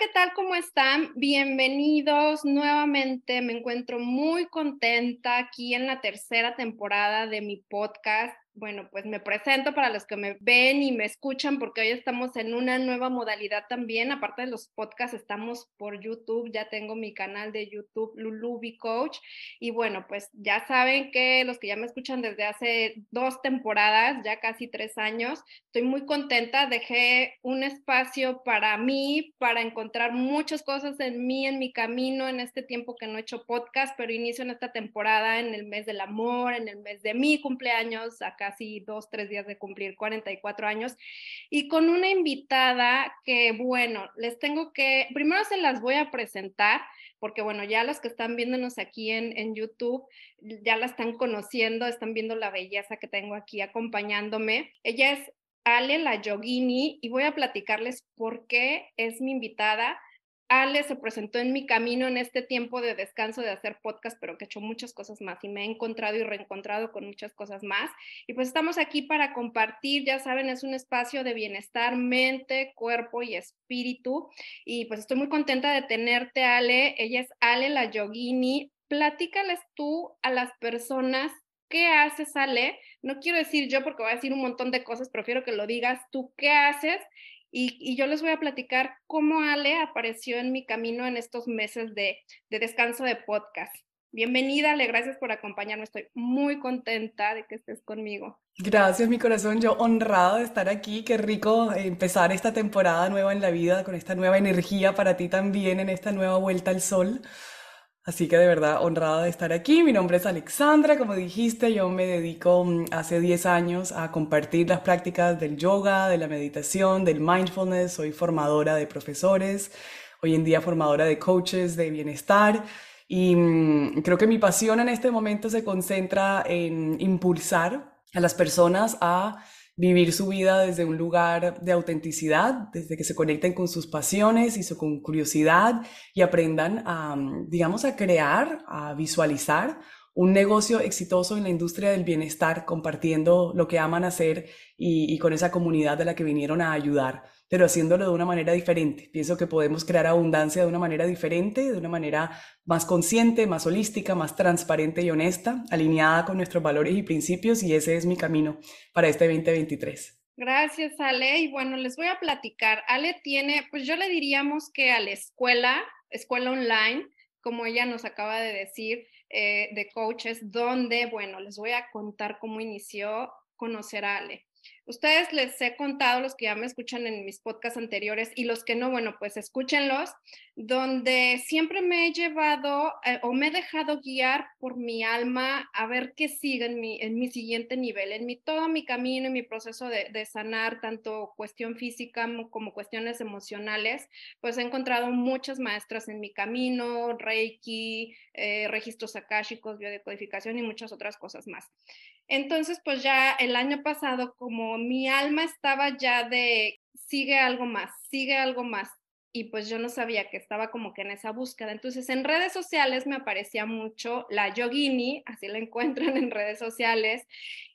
¿qué tal? ¿Cómo están? Bienvenidos nuevamente. Me encuentro muy contenta aquí en la tercera temporada de mi podcast bueno, pues me presento para los que me ven y me escuchan porque hoy estamos en una nueva modalidad también. Aparte de los podcasts, estamos por YouTube. Ya tengo mi canal de YouTube, Lulubi Coach. Y bueno, pues ya saben que los que ya me escuchan desde hace dos temporadas, ya casi tres años, estoy muy contenta. Dejé un espacio para mí, para encontrar muchas cosas en mí, en mi camino, en este tiempo que no he hecho podcast, pero inicio en esta temporada en el mes del amor, en el mes de mi cumpleaños, acá casi dos, tres días de cumplir 44 años, y con una invitada que, bueno, les tengo que, primero se las voy a presentar, porque bueno, ya los que están viéndonos aquí en, en YouTube ya la están conociendo, están viendo la belleza que tengo aquí acompañándome. Ella es Ale La Yogini y voy a platicarles por qué es mi invitada Ale se presentó en mi camino en este tiempo de descanso de hacer podcast, pero que he hecho muchas cosas más y me he encontrado y reencontrado con muchas cosas más. Y pues estamos aquí para compartir, ya saben, es un espacio de bienestar, mente, cuerpo y espíritu. Y pues estoy muy contenta de tenerte, Ale. Ella es Ale la Yogini. Platícales tú a las personas ¿qué haces, Ale? No quiero decir yo porque voy a decir un montón de cosas, prefiero que lo digas tú, ¿qué haces? Y, yo les voy a platicar cómo Ale apareció en mi camino en estos meses de, descanso de podcast. Bienvenida, Ale, gracias por acompañarme. Estoy muy contenta de que estés conmigo. Gracias, mi corazón. Yo honrado de estar aquí. Qué rico empezar esta temporada nueva en la vida con esta nueva energía para ti también en esta nueva vuelta al sol. Así que de verdad honrada de estar aquí. Mi nombre es Alexandra, como dijiste, yo me dedico mm, hace 10 años a compartir las prácticas del yoga, de la meditación, del mindfulness. Soy formadora de profesores, hoy en día formadora de coaches de bienestar. Y mm, creo que mi pasión en este momento se concentra en impulsar a las personas a vivir su vida desde un lugar de autenticidad, desde que se conecten con sus pasiones y su con curiosidad y aprendan a, digamos, a crear, a visualizar un negocio exitoso en la industria del bienestar, compartiendo lo que aman hacer y, con esa comunidad de la que vinieron a ayudar pero haciéndolo de una manera diferente. Pienso que podemos crear abundancia de una manera diferente, de una manera más consciente, más holística, más transparente y honesta, alineada con nuestros valores y principios, y ese es mi camino para este 2023. Gracias, Ale. Y bueno, les voy a platicar. Ale tiene, pues yo le diríamos que a la escuela, escuela online, como ella nos acaba de decir, eh, de coaches, donde, bueno, les voy a contar cómo inició conocer a Ale. Ustedes les he contado, los que ya me escuchan en mis podcasts anteriores y los que no, bueno, pues escúchenlos, donde siempre me he llevado eh, o me he dejado guiar por mi alma a ver qué sigue en mi, en mi siguiente nivel, en mi, todo mi camino, en mi proceso de, de sanar, tanto cuestión física como cuestiones emocionales, pues he encontrado muchas maestras en mi camino, Reiki, eh, registros akáshicos, biodecodificación y muchas otras cosas más. Entonces, pues ya el año pasado, como mi alma estaba ya de, sigue algo más, sigue algo más, y pues yo no sabía que estaba como que en esa búsqueda. Entonces en redes sociales me aparecía mucho la yogini, así la encuentran en redes sociales,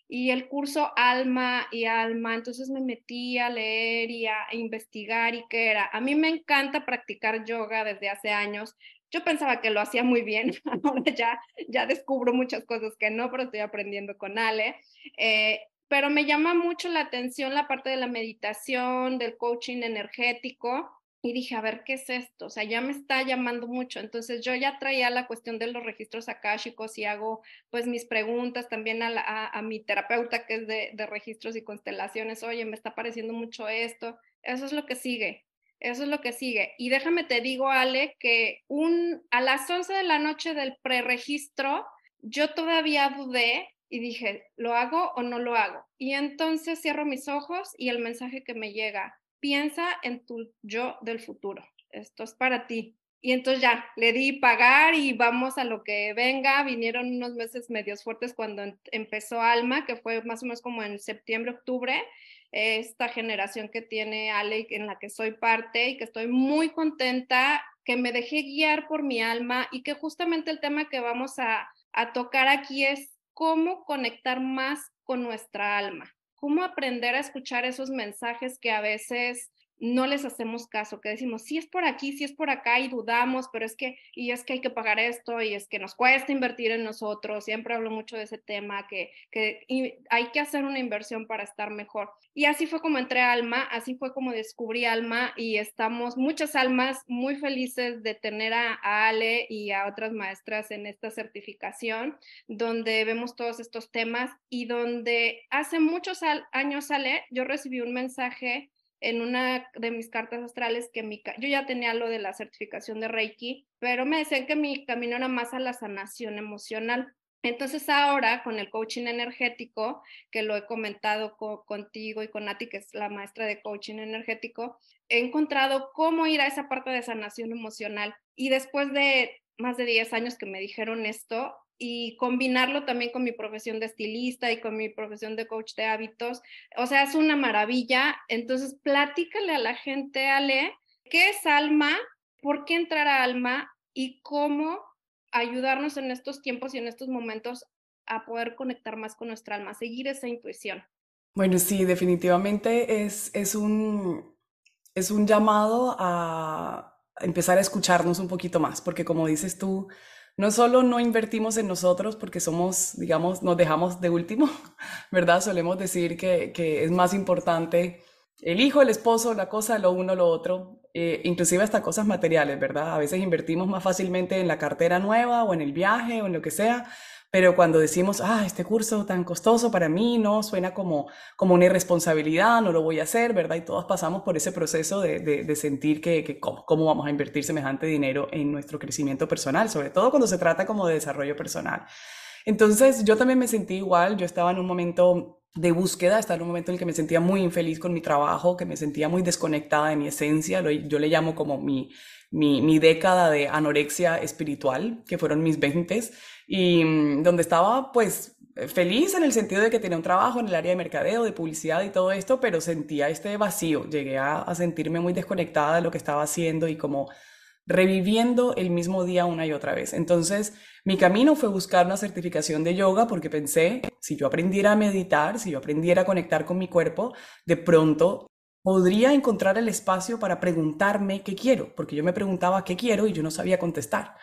y el curso Alma y Alma, entonces me metí a leer y a investigar y qué era. A mí me encanta practicar yoga desde hace años, yo pensaba que lo hacía muy bien, ahora ya, ya descubro muchas cosas que no, pero estoy aprendiendo con Ale. Eh, pero me llama mucho la atención la parte de la meditación, del coaching energético. Y dije, a ver, ¿qué es esto? O sea, ya me está llamando mucho. Entonces yo ya traía la cuestión de los registros akáshicos y hago pues mis preguntas también a, a, mi terapeuta que es de, de registros y constelaciones. Oye, me está pareciendo mucho esto. Eso es lo que sigue. Eso es lo que sigue. Y déjame te digo, Ale, que un, a las 11 de la noche del preregistro, yo todavía dudé y dije, ¿lo hago o no lo hago? Y entonces cierro mis ojos y el mensaje que me llega, piensa en tu yo del futuro. Esto es para ti. Y entonces ya, le di pagar y vamos a lo que venga. Vinieron unos meses medios fuertes cuando em, empezó Alma, que fue más o menos como en septiembre, octubre esta generación que tiene Ale, en la que soy parte y que estoy muy contenta, que me dejé guiar por mi alma y que justamente el tema que vamos a, a tocar aquí es cómo conectar más con nuestra alma, cómo aprender a escuchar esos mensajes que a veces no les hacemos caso, que decimos, sí es por aquí, sí es por acá y dudamos, pero es que, y es que hay que pagar esto y es que nos cuesta invertir en nosotros, siempre hablo mucho de ese tema, que, que hay que hacer una inversión para estar mejor. Y así fue como entré a Alma, así fue como descubrí Alma y estamos muchas almas muy felices de tener a Ale y a otras maestras en esta certificación, donde vemos todos estos temas y donde hace muchos años, Ale, yo recibí un mensaje en una de mis cartas astrales que mi, yo ya tenía lo de la certificación de Reiki, pero me decían que mi camino era más a la sanación emocional. Entonces ahora con el coaching energético, que lo he comentado contigo y con Nati, que es la maestra de coaching energético, he encontrado cómo ir a esa parte de sanación emocional. Y después de más de 10 años que me dijeron esto, y combinarlo también con mi profesión de estilista y con mi profesión de coach de hábitos. O sea, es una maravilla. Entonces, platícale a la gente, Ale, ¿qué es alma? ¿Por qué entrar a alma? Y cómo ayudarnos en estos tiempos y en estos momentos a poder conectar más con nuestra alma, seguir esa intuición. Bueno, sí, definitivamente es, es, un, es un llamado a empezar a escucharnos un poquito más, porque como dices tú, no solo no invertimos en nosotros porque somos, digamos, nos dejamos de último, ¿verdad? Solemos decir que, es más importante el hijo, el esposo, la cosa, lo uno, lo otro, eh, inclusive hasta cosas materiales, ¿verdad? A veces invertimos más fácilmente en la cartera nueva o en el viaje o en lo que sea, pero cuando decimos, ah, este curso tan costoso para mí, no, suena como, como una irresponsabilidad, no lo voy a hacer, ¿verdad? Y todos pasamos por ese proceso de, de, sentir que, que ¿cómo, ¿cómo, vamos a invertir semejante dinero en nuestro crecimiento personal, sobre todo cuando se trata como de desarrollo personal. Entonces, yo también me sentí igual, yo estaba en un momento de búsqueda, estaba en un momento en el que me sentía muy infeliz con mi trabajo, que me sentía muy desconectada de mi esencia, yo le llamo como mi, mi, mi década de anorexia espiritual, que fueron mis 20 y mm, donde estaba pues feliz en el sentido de que tenía un trabajo en el área de mercadeo, de publicidad y todo esto, pero sentía este vacío, llegué a, a sentirme muy desconectada de lo que estaba haciendo y como reviviendo el mismo día una y otra vez. Entonces, mi camino fue buscar una certificación de yoga porque pensé, si yo aprendiera a meditar, si yo aprendiera a conectar con mi cuerpo, de pronto podría encontrar el espacio para preguntarme qué quiero, porque yo me preguntaba qué quiero y yo no sabía contestar.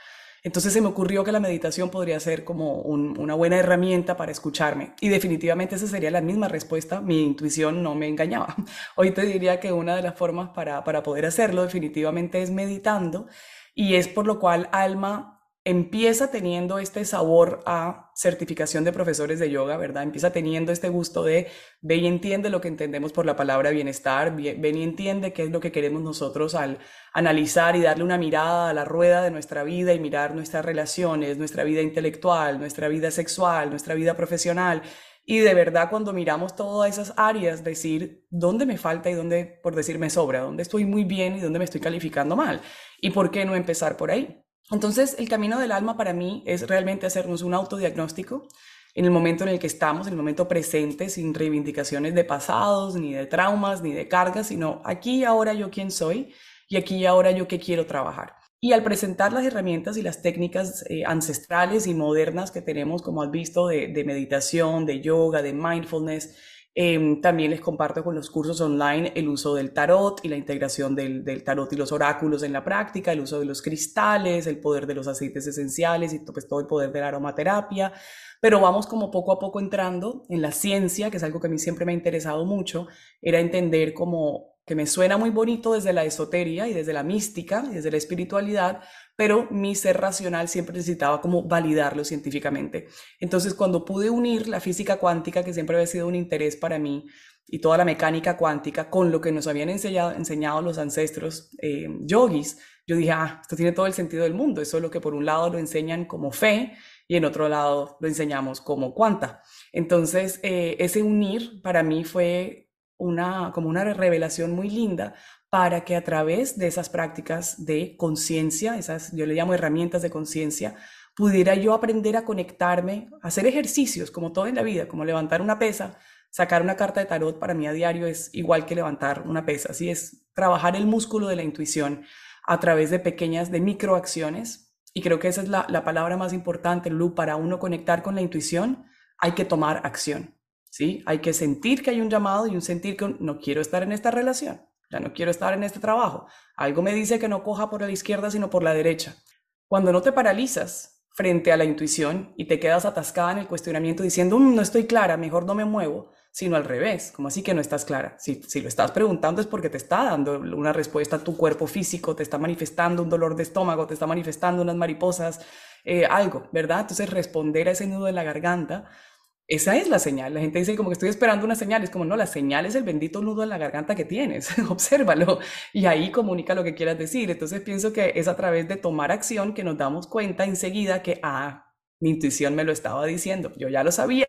Entonces se me ocurrió que la meditación podría ser como una buena herramienta para escucharme. Y definitivamente esa sería la misma respuesta. Mi intuición no me engañaba. Hoy te diría que una de las formas para, para poder hacerlo definitivamente es meditando. Y es por lo cual Alma empieza teniendo este sabor a certificación de profesores de yoga, ¿verdad? Empieza teniendo este gusto de ve y entiende lo que entendemos por la palabra bienestar, ven y entiende qué es lo que queremos nosotros al analizar y darle una mirada a la rueda de nuestra vida y mirar nuestras relaciones, nuestra vida intelectual, nuestra vida sexual, nuestra vida profesional. Y de verdad cuando miramos todas esas áreas, decir dónde me falta y dónde, por decir, me sobra, dónde estoy muy bien y dónde me estoy calificando mal. ¿Y por qué no empezar por ahí? Entonces, el camino del alma para mí es realmente hacernos un autodiagnóstico en el momento en el que estamos, en el momento presente, sin reivindicaciones de pasados, ni de traumas, ni de cargas, sino aquí y ahora yo quién soy y aquí y ahora yo qué quiero trabajar. Y al presentar las herramientas y las técnicas eh, ancestrales y modernas que tenemos, como has visto, de, de meditación, de yoga, de mindfulness, Em, también les comparto con los cursos online el uso del tarot y la integración del, del, tarot y los oráculos en la práctica, el uso de los cristales, el poder de los aceites esenciales y pues, todo el poder de la aromaterapia. Pero vamos como poco a poco entrando en la ciencia, que es algo que a mí siempre me ha interesado mucho, era entender como que me suena muy bonito desde la esotería y desde la mística y desde la espiritualidad, pero mi ser racional siempre necesitaba como validarlo científicamente. Entonces, cuando pude unir la física cuántica, que siempre había sido un interés para mí, y toda la mecánica cuántica con lo que nos habían enseñado, los ancestros eh, yogis, yo dije, ah, esto tiene todo el sentido del mundo, eso es lo que por un lado lo enseñan como fe y en otro lado lo enseñamos como cuanta. Entonces, eh, ese unir para mí fue una, como una revelación muy linda para que a través de esas prácticas de conciencia, esas yo le llamo herramientas de conciencia, pudiera yo aprender a conectarme, hacer ejercicios como todo en la vida, como levantar una pesa, sacar una carta de tarot para mí a diario es igual que levantar una pesa, así es trabajar el músculo de la intuición a través de pequeñas, de microacciones. Y creo que esa es la, la palabra más importante, Lu, para uno conectar con la intuición, hay que tomar acción, ¿sí? Hay que sentir que hay un llamado y un sentir que no quiero estar en esta relación ya no quiero estar en este trabajo. Algo me dice que no coja por la izquierda, sino por la derecha. Cuando no te paralizas frente a la intuición y te quedas atascada en el cuestionamiento diciendo, mm, no estoy clara, mejor no me muevo, sino al revés, como así que no estás clara. Si, si lo estás preguntando es porque te está dando una respuesta a tu cuerpo físico, te está manifestando un dolor de estómago, te está manifestando unas mariposas, eh, algo, ¿verdad? Entonces responder a ese nudo en la garganta esa es la señal. La gente dice como que estoy esperando una señal. Es como, no, la señal es el bendito nudo en la garganta que tienes. Obsérvalo y ahí comunica lo que quieras decir. Entonces pienso que es a través de tomar acción que nos damos cuenta enseguida que, ah, mi intuición me lo estaba diciendo. Yo ya lo sabía,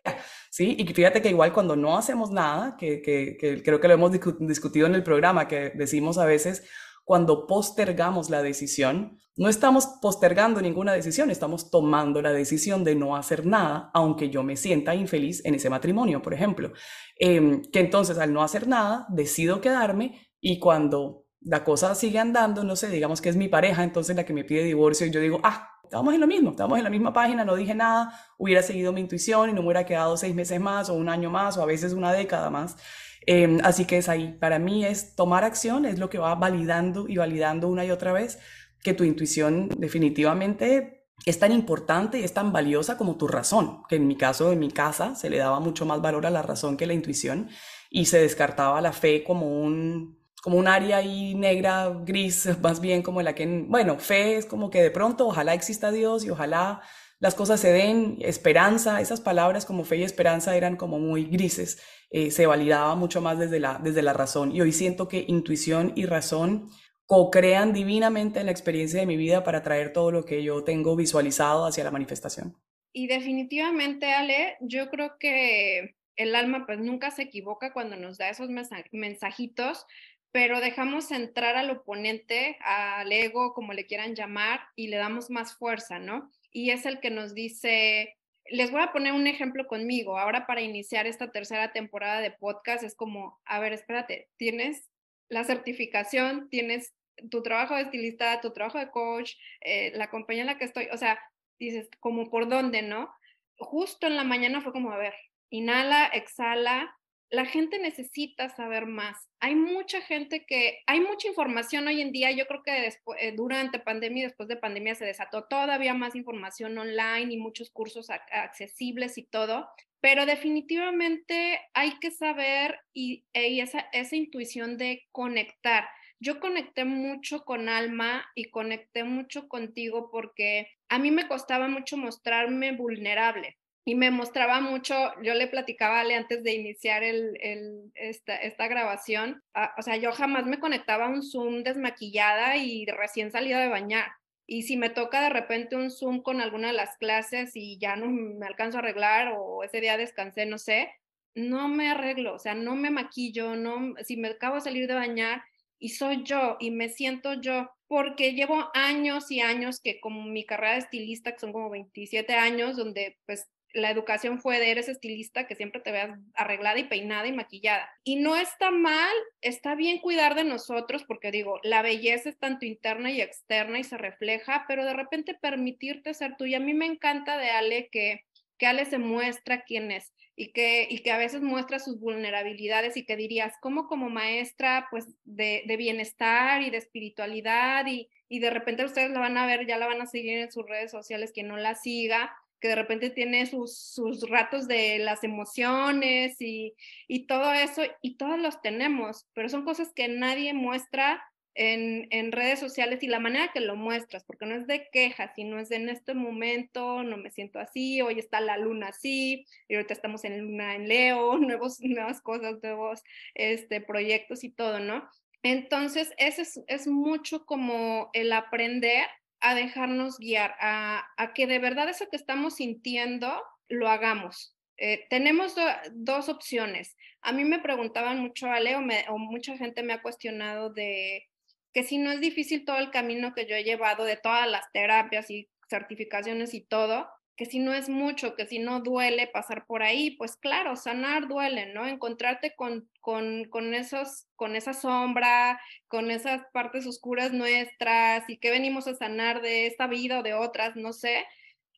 ¿sí? Y fíjate que igual cuando no hacemos nada, que, que, que creo que lo hemos discutido en el programa, que decimos a veces, cuando postergamos la decisión, no estamos postergando ninguna decisión, estamos tomando la decisión de no hacer nada, aunque yo me sienta infeliz en ese matrimonio, por ejemplo. Em, que entonces al no hacer nada, decido quedarme y cuando la cosa sigue andando, no sé, digamos que es mi pareja, entonces la que me pide divorcio y yo digo, ah, estamos en lo mismo, estamos en la misma página, no dije nada, hubiera seguido mi intuición y no me hubiera quedado seis meses más o un año más o a veces una década más. Em, así que es ahí, para mí es tomar acción, es lo que va validando y validando una y otra vez que tu intuición definitivamente es tan importante y es tan valiosa como tu razón, que en mi caso, en mi casa, se le daba mucho más valor a la razón que la intuición y se descartaba la fe como un, como un área ahí negra, gris, más bien como la que, bueno, fe es como que de pronto ojalá exista Dios y ojalá las cosas se den, esperanza, esas palabras como fe y esperanza eran como muy grises, eh, se validaba mucho más desde la, desde la razón y hoy siento que intuición y razón co-crean divinamente en la experiencia de mi vida para traer todo lo que yo tengo visualizado hacia la manifestación. Y definitivamente, Ale, yo creo que el alma pues nunca se equivoca cuando nos da esos mensajitos, pero dejamos entrar al oponente, al ego, como le quieran llamar, y le damos más fuerza, ¿no? Y es el que nos dice, les voy a poner un ejemplo conmigo. Ahora para iniciar esta tercera temporada de podcast es como, a ver, espérate, tienes la certificación, tienes tu trabajo de estilista, tu trabajo de coach, eh, la compañía en la que estoy, o sea, dices, como por dónde, ¿no? Justo en la mañana fue como, a ver, inhala, exhala. La gente necesita saber más. Hay mucha gente que, hay mucha información hoy en día. Yo creo que después, eh, durante pandemia y después de pandemia se desató todavía más información online y muchos cursos accesibles y todo pero definitivamente hay que saber y, e, esa, esa intuición de conectar. Yo conecté mucho con Alma y conecté mucho contigo porque a mí me costaba mucho mostrarme vulnerable y me mostraba mucho, yo le platicaba a Ale antes de iniciar el, el, esta, esta, grabación, ah, o sea, yo jamás me conectaba a un Zoom desmaquillada y recién salida de bañar. Y si me toca de repente un Zoom con alguna de las clases y ya no me alcanzo a arreglar o ese día descansé, no sé, no me arreglo, o sea, no me maquillo, no, si me acabo de salir de bañar y soy yo y me siento yo, porque llevo años y años que como mi carrera de estilista, que son como 27 años, donde pues la educación fue de eres estilista, que siempre te veas arreglada y peinada y maquillada. Y no está mal, está bien cuidar de nosotros, porque digo, la belleza es tanto interna y externa y se refleja, pero de repente permitirte ser tú. Y a mí me encanta de Ale que, que Ale se muestra quién es y que, y que a veces muestra sus vulnerabilidades y que dirías, como como maestra, pues de, de bienestar y de espiritualidad y, y de repente ustedes la van a ver, ya la van a seguir en sus redes sociales, quien no la siga, que de repente tiene sus, sus ratos de las emociones y, y, todo eso, y todos los tenemos, pero son cosas que nadie muestra en, en, redes sociales y la manera que lo muestras, porque no es de quejas, sino es de en este momento no me siento así, hoy está la luna así, y ahorita estamos en luna en Leo, nuevos, nuevas cosas, nuevos este, proyectos y todo, ¿no? Entonces, ese es, es mucho como el aprender a dejarnos guiar, a, que de verdad eso que estamos sintiendo lo hagamos. Eh, tenemos dos opciones. A mí me preguntaban mucho, Ale, o, o mucha gente me ha cuestionado de que si no es difícil todo el camino que yo he llevado de todas las terapias y certificaciones y todo, que si no es mucho, que si no duele pasar por ahí, pues claro, sanar duele, ¿no? Encontrarte con, con, con, esos, con esa sombra, con esas partes oscuras nuestras y que venimos a sanar de esta vida o de otras, no sé,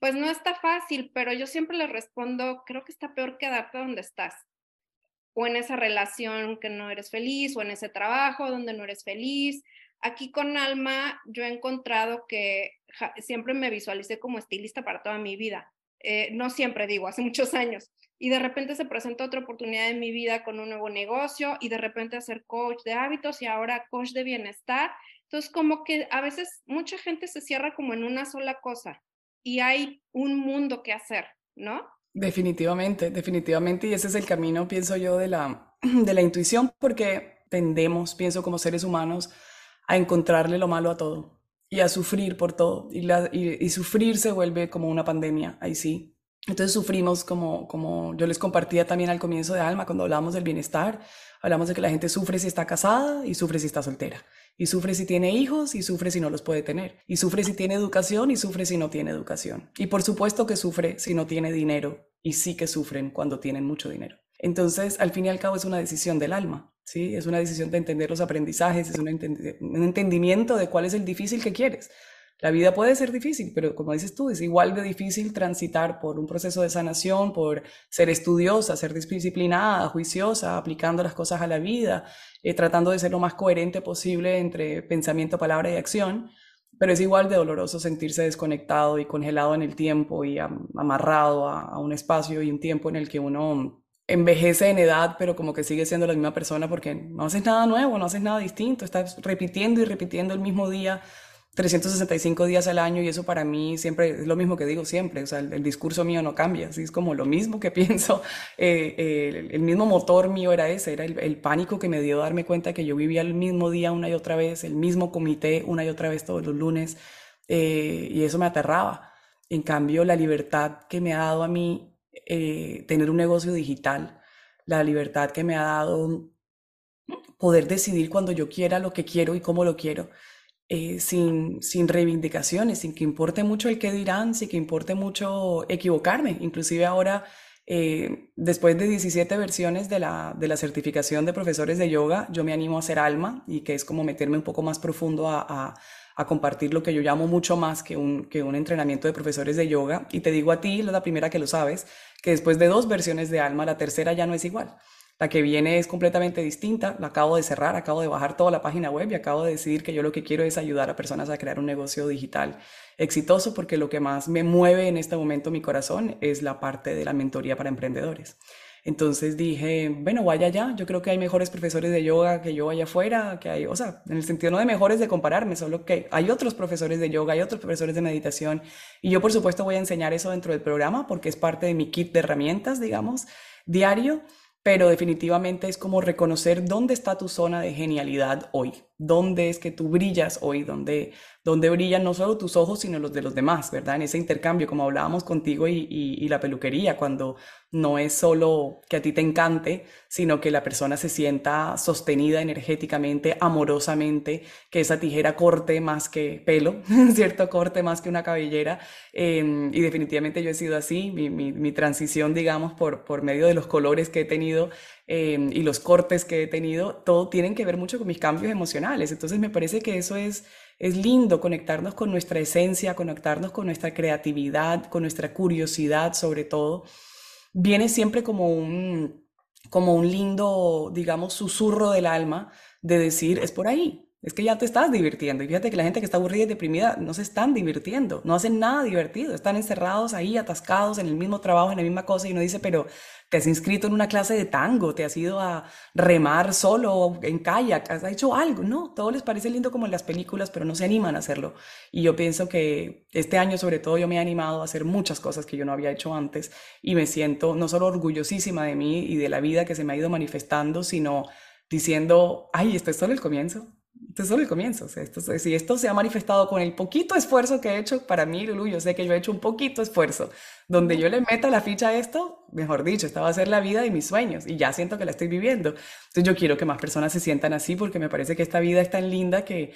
pues no está fácil, pero yo siempre les respondo, creo que está peor quedarte donde estás. o en esa relación que no eres feliz o en ese trabajo donde no eres feliz. Aquí con Alma yo he encontrado que siempre me visualicé como estilista para toda mi vida. Eh, no siempre digo, hace muchos años. Y de repente se presenta otra oportunidad en mi vida con un nuevo negocio y de repente hacer coach de hábitos y ahora coach de bienestar. Entonces, como que a veces mucha gente se cierra como en una sola cosa y hay un mundo que hacer, ¿no? Definitivamente, definitivamente. Y ese es el camino, pienso yo, de la, de la intuición, porque tendemos, pienso como seres humanos, a encontrarle lo malo a todo y a sufrir por todo. Y, sufrir se vuelve como una pandemia, ahí sí. Entonces sufrimos como, como yo les compartía también al comienzo de Alma, cuando hablábamos del bienestar, hablamos de que la gente sufre si está casada y sufre si está soltera. Y sufre si tiene hijos y sufre si no los puede tener. Y sufre si tiene educación y sufre si no tiene educación. Y por supuesto que sufre si no tiene dinero. Y sí que sufren cuando tienen mucho dinero. Entonces, al fin y al cabo es una decisión del alma. ¿Sí? Es una decisión de entender los aprendizajes, es un, entendimiento de cuál es el difícil que quieres. La vida puede ser difícil, pero como dices tú, es igual de difícil transitar por un proceso de sanación, por ser estudiosa, ser disciplinada, juiciosa, aplicando las cosas a la vida, eh, tratando de ser lo más coherente posible entre pensamiento, palabra y acción. Pero es igual de doloroso sentirse desconectado y congelado en el tiempo y amarrado a un espacio y un tiempo en el que uno envejece en edad, pero como que sigue siendo la misma persona porque no haces nada nuevo, no haces nada distinto, estás repitiendo y repitiendo el mismo día 365 días al año y eso para mí siempre es lo mismo que digo siempre, o sea, el, discurso mío no cambia, así es como lo mismo que pienso, eh, eh, el, mismo motor mío era ese, era el, pánico que me dio darme cuenta que yo vivía el mismo día una y otra vez, el mismo comité una y otra vez todos los lunes eh, y eso me aterraba. En cambio, la libertad que me ha dado a mí eh, tener un negocio digital, la libertad que me ha dado poder decidir cuando yo quiera lo que quiero y cómo lo quiero, eh, sin, sin reivindicaciones, sin que importe mucho el qué dirán, sin que importe mucho equivocarme. Inclusive ahora, eh, después de 17 versiones de la, de la certificación de profesores de yoga, yo me animo a hacer alma y que es como meterme un poco más profundo a a compartir lo que yo llamo mucho más que un, que un entrenamiento de profesores de yoga. Y te digo a ti, la primera que lo sabes, que después de dos versiones de alma, la tercera ya no es igual. La que viene es completamente distinta, la acabo de cerrar, acabo de bajar toda la página web y acabo de decidir que yo lo que quiero es ayudar a personas a crear un negocio digital exitoso porque lo que más me mueve en este momento mi corazón es la parte de la mentoría para emprendedores. Entonces dije, bueno, vaya allá, yo creo que hay mejores profesores de yoga que yo allá afuera, que hay, o sea, en el sentido no de mejores de compararme, solo que hay otros profesores de yoga, hay otros profesores de meditación, y yo por supuesto voy a enseñar eso dentro del programa porque es parte de mi kit de herramientas, digamos, diario, pero definitivamente es como reconocer dónde está tu zona de genialidad hoy, dónde es que tú brillas hoy, dónde, dónde brillan no solo tus ojos, sino los de los demás, ¿verdad? En ese intercambio, como hablábamos contigo y, la peluquería, cuando no es solo que a ti te encante, sino que la persona se sienta sostenida energéticamente, amorosamente, que esa tijera corte más que pelo, ¿cierto? Corte más que una cabellera. Em, y definitivamente yo he sido así, mi, transición, digamos, por, por medio de los colores que he tenido em, y los cortes que he tenido, todo tienen que ver mucho con mis cambios emocionales. Entonces me parece que eso es es lindo conectarnos con nuestra esencia, conectarnos con nuestra creatividad, con nuestra curiosidad sobre todo. Viene siempre como un, como un lindo, digamos, susurro del alma de decir, es por ahí, es que ya te estás divirtiendo. Y fíjate que la gente que está aburrida y deprimida no se están divirtiendo, no hacen nada divertido, están encerrados ahí, atascados en el mismo trabajo, en la misma cosa, y uno dice, pero te has inscrito en una clase de tango, te has ido a remar solo en kayak, has hecho algo, ¿no? Todo les parece lindo como en las películas, pero no se animan a hacerlo. Y yo pienso que este año sobre todo yo me he animado a hacer muchas cosas que yo no había hecho antes y me siento no solo orgullosísima de mí y de la vida que se me ha ido manifestando, sino diciendo, ay, esto es solo el comienzo, esto es solo el comienzo. si esto se ha manifestado con el poquito esfuerzo que he hecho, para mí, Lulu, yo sé que yo he hecho un poquito esfuerzo. Donde yo le meta la ficha a esto, mejor dicho, esta va a ser la vida de mis sueños y ya siento que la estoy viviendo. Entonces yo quiero que más personas se sientan así porque me parece que esta vida es tan linda que,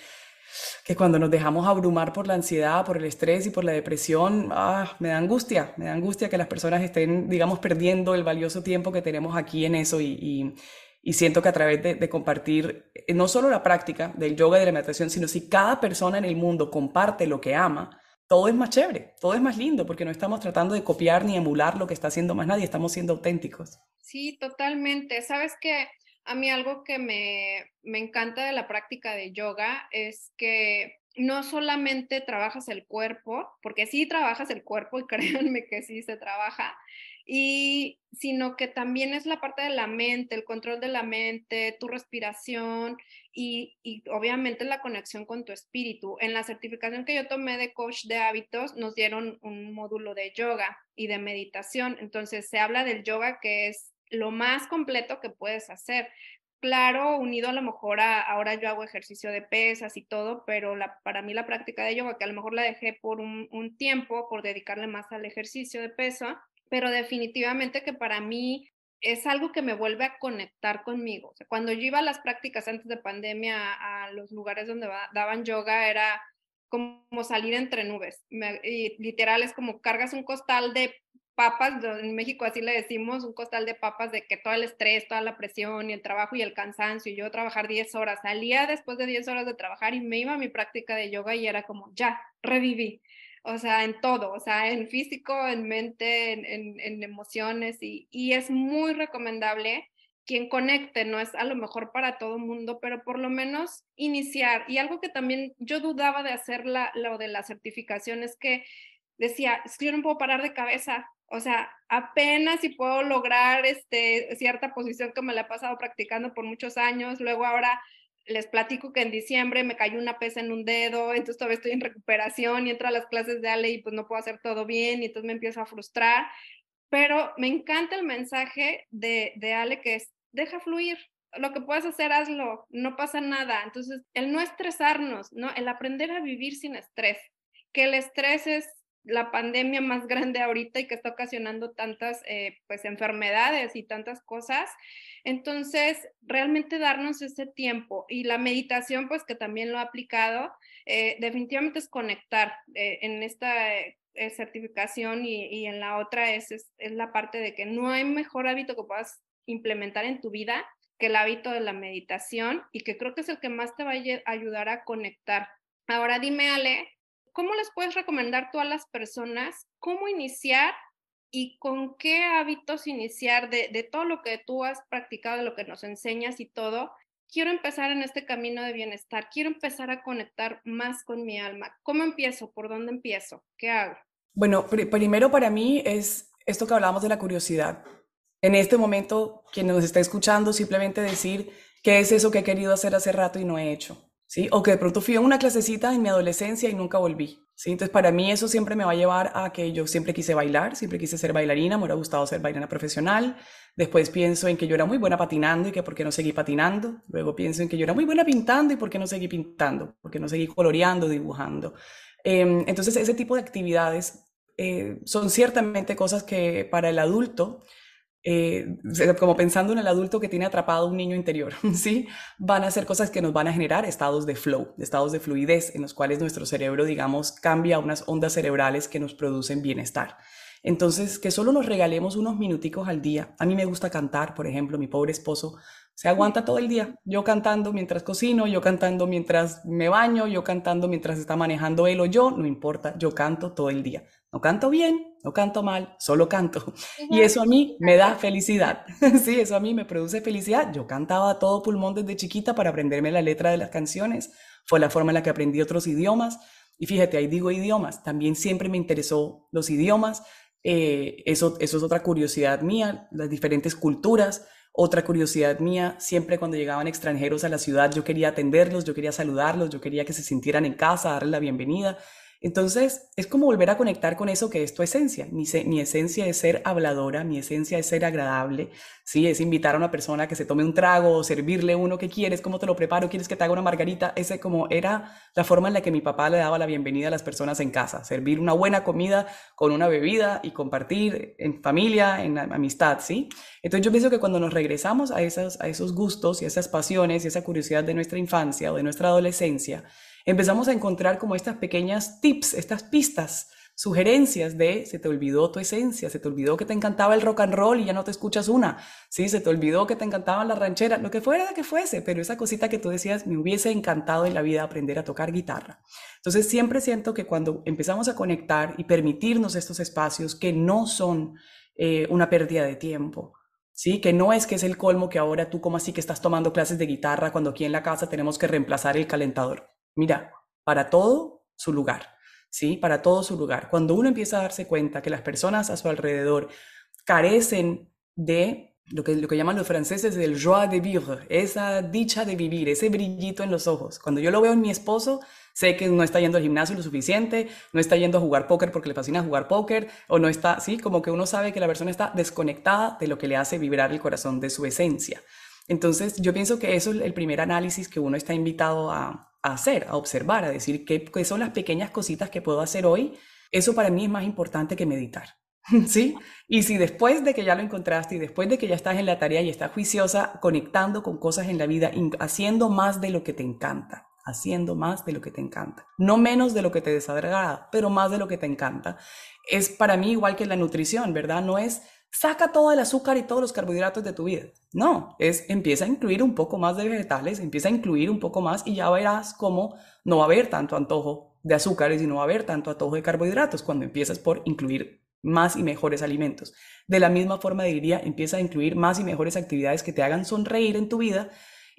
que cuando nos dejamos abrumar por la ansiedad, por el estrés y por la depresión, ah, me da angustia, me da angustia que las personas estén, digamos, perdiendo el valioso tiempo que tenemos aquí en eso y siento que a través de, compartir eh, no solo la práctica del yoga y de la meditación, sino si cada persona en el mundo comparte lo que ama, todo es más chévere, todo es más lindo, porque no estamos tratando de copiar ni emular lo que está haciendo más nadie, estamos siendo auténticos. Sí, totalmente. Sabes que a mí algo que me, me encanta de la práctica de yoga es que no solamente trabajas el cuerpo, porque sí trabajas el cuerpo y créanme que sí se trabaja, y sino que también es la parte de la mente, el control de la mente, tu respiración y, y, obviamente la conexión con tu espíritu. En la certificación que yo tomé de coach de hábitos nos dieron un módulo de yoga y de meditación. Entonces se habla del yoga que es lo más completo que puedes hacer, claro, unido a lo mejor a, ahora yo hago ejercicio de pesas y todo, pero para mí la práctica de yoga, que a lo mejor la dejé por un, un tiempo, por dedicarle más al ejercicio de peso, pero definitivamente que para mí es algo que me vuelve a conectar conmigo. Cuando yo iba a las prácticas antes de pandemia a, los lugares donde daban yoga, era como salir entre nubes. y literal es como cargas un costal de papas, en México así le decimos, un costal de papas de que todo el estrés, toda la presión y el trabajo y el cansancio, y yo trabajar 10 horas, salía después de 10 horas de trabajar y me iba a mi práctica de yoga y era como, ya, reviví, o sea, en todo, o sea, en físico, en mente, en, en, emociones, y, y, es muy recomendable quien conecte, no es a lo mejor para todo mundo, pero por lo menos iniciar. Y algo que también yo dudaba de hacer la, lo de la certificación es que decía, es que yo no puedo parar de cabeza, o sea, apenas si puedo lograr este, cierta posición que me la he pasado practicando por muchos años. Luego ahora les platico que en diciembre me cayó una pesa en un dedo, entonces todavía estoy en recuperación y entro a las clases de Ale y pues no puedo hacer todo bien y entonces me empiezo a frustrar. Pero me encanta el mensaje de, de Ale que es, deja fluir, lo que puedes hacer, hazlo, no pasa nada. Entonces, el no estresarnos, ¿no? El aprender a vivir sin estrés, que el estrés es la pandemia más grande ahorita y que está ocasionando tantas eh, pues enfermedades y tantas cosas. Entonces, realmente darnos ese tiempo y la meditación, pues que también lo ha aplicado, eh, definitivamente es conectar eh, en esta certificación y, y, en la otra es, es, es la parte de que no hay mejor hábito que puedas implementar en tu vida que el hábito de la meditación y que creo que es el que más te va a ayudar a conectar. Ahora dime, Ale, ¿cómo les puedes recomendar tú a las personas cómo iniciar y con qué hábitos iniciar de, todo lo que tú has practicado, de lo que nos enseñas y todo? Quiero empezar en este camino de bienestar, quiero empezar a conectar más con mi alma. ¿Cómo empiezo? ¿Por dónde empiezo? ¿Qué hago? Bueno, pr primero para mí es esto que hablábamos de la curiosidad. En este momento, quien nos está escuchando, simplemente decir, ¿qué es eso que he querido hacer hace rato y no he hecho? ¿Sí? O que de pronto fui a una clasecita en mi adolescencia y nunca volví, ¿sí? Entonces, para mí eso siempre me va a llevar a que yo siempre quise bailar, siempre quise ser bailarina, me hubiera gustado ser bailarina profesional. Después pienso en que yo era muy buena patinando y que por qué no seguí patinando. Luego pienso en que yo era muy buena pintando y por qué no seguí pintando, por qué no seguí coloreando, dibujando. Eh, entonces, ese tipo de actividades eh, son ciertamente cosas que para el adulto eh, como pensando en el adulto que tiene atrapado un niño interior, ¿sí? Van a ser cosas que nos van a generar estados de flow, estados de fluidez, en los cuales nuestro cerebro, digamos, cambia unas ondas cerebrales que nos producen bienestar. Entonces, que solo nos regalemos unos minuticos al día. A mí me gusta cantar, por ejemplo, mi pobre esposo se aguanta todo el día. Yo cantando mientras cocino, yo cantando mientras me baño, yo cantando mientras está manejando él o yo, no importa, yo canto todo el día. No canto bien, no canto mal, solo canto. Y eso a mí me da felicidad. Sí, eso a mí me produce felicidad. Yo cantaba todo pulmón desde chiquita para aprenderme la letra de las canciones. Fue la forma en la que aprendí otros idiomas. Y fíjate, ahí digo idiomas. También siempre me interesó los idiomas. Eh, eso, eso es otra curiosidad mía, las diferentes culturas. Otra curiosidad mía, siempre cuando llegaban extranjeros a la ciudad, yo quería atenderlos, yo quería saludarlos, yo quería que se sintieran en casa, darles la bienvenida. Entonces, es como volver a conectar con eso que es tu esencia. Mi, esencia es ser habladora, mi esencia es ser agradable, ¿sí? Es invitar a una persona que se tome un trago o servirle uno que quieres, cómo te lo preparo, quieres que te haga una margarita. Ese como era la forma en la que mi papá le daba la bienvenida a las personas en casa, servir una buena comida con una bebida y compartir en familia, en amistad, ¿sí? Entonces yo pienso que cuando nos regresamos a a esos gustos y esas pasiones y esa curiosidad de nuestra infancia o de nuestra adolescencia, empezamos a encontrar como estas pequeñas tips, estas pistas sugerencias de se te olvidó tu esencia, se te olvidó que te encantaba el rock and roll y ya no te escuchas una, sí, se te olvidó que te encantaban las rancheras, lo que fuera que fuese, pero esa cosita que tú decías, me hubiese encantado en la vida aprender a tocar guitarra. Entonces siempre siento que cuando empezamos a conectar y permitirnos estos espacios que no son eh, una pérdida de tiempo, ¿sí? Que no es que es el colmo que ahora tú como así que estás tomando clases de guitarra cuando aquí en la casa tenemos que reemplazar el calentador. Mira, para todo su lugar, ¿sí? Para todo su lugar. Cuando uno empieza a darse cuenta que las personas a su alrededor carecen de lo que, lo que llaman los franceses el joie de vivre, esa dicha de vivir, ese brillito en los ojos. Cuando yo lo veo en mi esposo, sé que no está yendo al gimnasio lo suficiente, no está yendo a jugar póker porque le fascina jugar póker, o no está, sí, como que uno sabe que la persona está desconectada de lo que le hace vibrar el corazón de su esencia. Entonces, yo pienso que eso es el primer análisis que uno está invitado a, hacer, a observar, a decir qué, qué son las pequeñas cositas que puedo hacer hoy. Eso para mí es más importante que meditar. ¿Sí? Y si después de que ya lo encontraste y después de que ya estás en la tarea y estás juiciosa, conectando con cosas en la vida, haciendo más de lo que te encanta, haciendo más de lo que te encanta. No menos de lo que te desagrada, pero más de lo que te encanta. Es para mí igual que la nutrición, ¿verdad? No es saca todo el azúcar y todos los carbohidratos de tu vida. No, es empieza a incluir un poco más de vegetales, empieza a incluir un poco más y ya verás cómo no va a haber tanto antojo de azúcares y no va a haber tanto antojo de carbohidratos cuando empiezas por incluir más y mejores alimentos. De la misma forma diría, empieza a incluir más y mejores actividades que te hagan sonreír en tu vida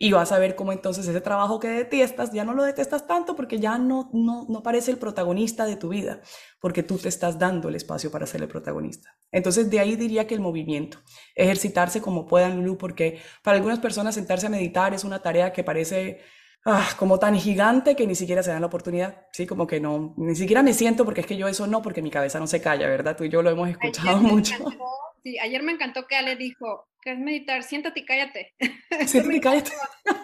y vas a ver cómo entonces ese trabajo que detestas ya no lo detestas tanto porque ya no, no, no parece el protagonista de tu vida, porque tú te estás dando el espacio para ser el protagonista. Entonces de ahí diría que el movimiento, ejercitarse como puedan, Lulu, porque para algunas personas sentarse a meditar es una tarea que parece ah, como tan gigante que ni siquiera se dan la oportunidad, sí, como que no, ni siquiera me siento porque es que yo eso no, porque mi cabeza no se calla, ¿verdad? Tú y yo lo hemos escuchado mucho. sí, ayer me encantó que Ale dijo, ¿Qué es meditar? Siéntate y cállate. Siéntate y cállate.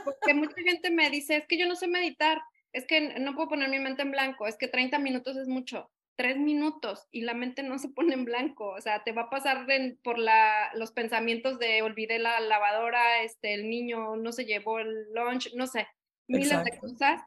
Porque mucha gente me dice, es que yo no sé meditar, es que no puedo poner mi mente en blanco, es que 30 minutos es mucho. Tres minutos y la mente no se pone en blanco, o sea, te va a pasar por la, los pensamientos de olvidé la lavadora, este, el niño no se llevó el lunch, no sé, miles de cosas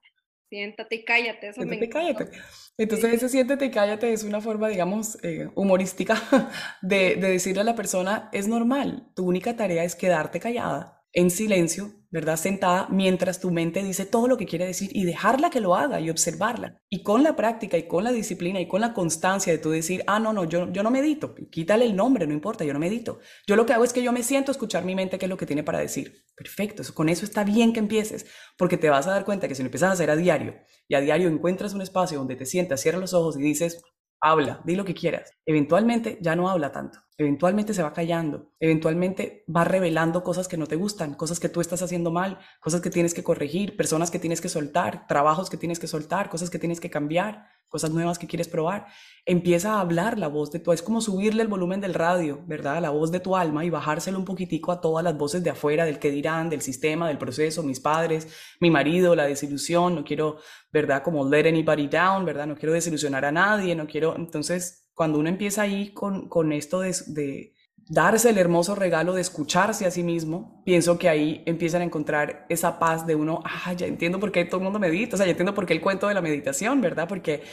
Siéntate y cállate, eso siéntate y cállate. Entonces ese siéntate y cállate es una forma, digamos, eh, humorística de, de decirle a la persona, es normal, tu única tarea es quedarte callada en silencio, ¿verdad? Sentada mientras tu mente dice todo lo que quiere decir y dejarla que lo haga y observarla. Y con la práctica y con la disciplina y con la constancia de tú decir, ah, no, no, yo, yo no medito, quítale el nombre, no importa, yo no medito. Yo lo que hago es que yo me siento escuchar mi mente qué es lo que tiene para decir. Perfecto, con eso está bien que empieces, porque te vas a dar cuenta que si lo empiezas a hacer a diario y a diario encuentras un espacio donde te sientas, cierras los ojos y dices, habla, di lo que quieras. Eventualmente ya no habla tanto, eventualmente se va callando, eventualmente va revelando cosas que no te gustan, cosas que tú estás haciendo mal, cosas que tienes que corregir, personas que tienes que soltar, trabajos que tienes que soltar, cosas que tienes que cambiar, cosas nuevas que quieres probar. Empieza a hablar la voz de tu, es como subirle el volumen del radio, ¿verdad? La voz de tu alma y bajárselo un poquitico a todas las voces de afuera, del que dirán, del sistema, del proceso, mis padres, mi marido, la desilusión, no quiero, ¿verdad? Como let anybody down, ¿verdad? No quiero desilusionar a nadie, no quiero, entonces, cuando uno empieza ahí con, con esto de, darse el hermoso regalo de escucharse a sí mismo, pienso que ahí empiezan a encontrar esa paz de uno, ah, ya entiendo por qué todo el mundo medita, o sea, ya entiendo por qué el cuento de la meditación, ¿verdad? Porque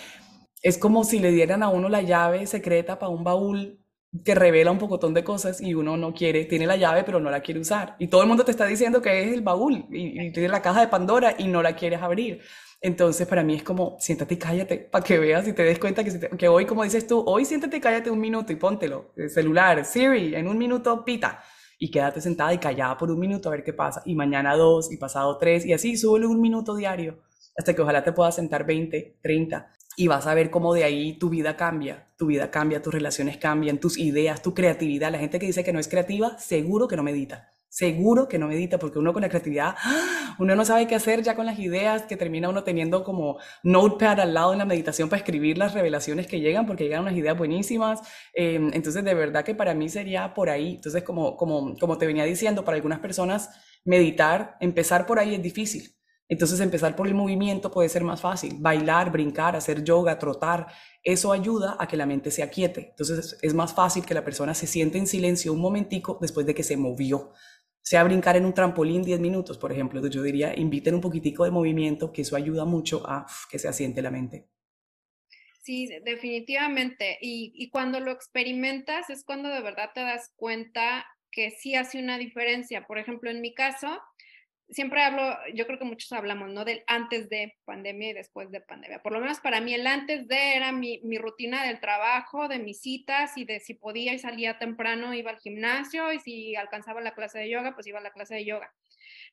es como si le dieran a uno la llave secreta para un baúl que revela un pocotón de cosas y uno no quiere, tiene la llave pero no la quiere usar. Y todo el mundo te está diciendo que es el baúl y, y tiene la caja de Pandora y no la quieres abrir. Entonces, para mí es como, siéntate y cállate, para que veas y te des cuenta que, que hoy, como dices tú, hoy siéntate y cállate un minuto y póntelo, el celular, Siri, en un minuto pita, y quédate sentada y callada por un minuto a ver qué pasa, y mañana dos, y pasado tres, y así, súbele un minuto diario, hasta que ojalá te puedas sentar 20, 30, y vas a ver cómo de ahí tu vida cambia, tu vida cambia, tus relaciones cambian, tus ideas, tu creatividad. La gente que dice que no es creativa, seguro que no medita seguro que no medita, porque uno con la creatividad, uno no sabe qué hacer ya con las ideas, que termina uno teniendo como notepad al lado en la meditación para escribir las revelaciones que llegan, porque llegan unas ideas buenísimas. Em, entonces, de verdad que para mí sería por ahí. Entonces, como, como, como te venía diciendo, para algunas personas, meditar, empezar por ahí es difícil. Entonces, empezar por el movimiento puede ser más fácil. Bailar, brincar, hacer yoga, trotar, eso ayuda a que la mente se aquiete. Entonces, es más fácil que la persona se siente en silencio un momentico después de que se movió sea brincar en un trampolín 10 minutos, por ejemplo, yo diría, inviten un poquitico de movimiento, que eso ayuda mucho a que se asiente la mente. Sí, definitivamente. Y, y, cuando lo experimentas es cuando de verdad te das cuenta que sí hace una diferencia. Por ejemplo, en mi caso, siempre hablo, yo creo que muchos hablamos, ¿no? Del antes de pandemia y después de pandemia. Por lo menos para mí el antes de era mi, mi, rutina del trabajo, de mis citas y de si podía y salía temprano, iba al gimnasio y si alcanzaba la clase de yoga, pues iba a la clase de yoga.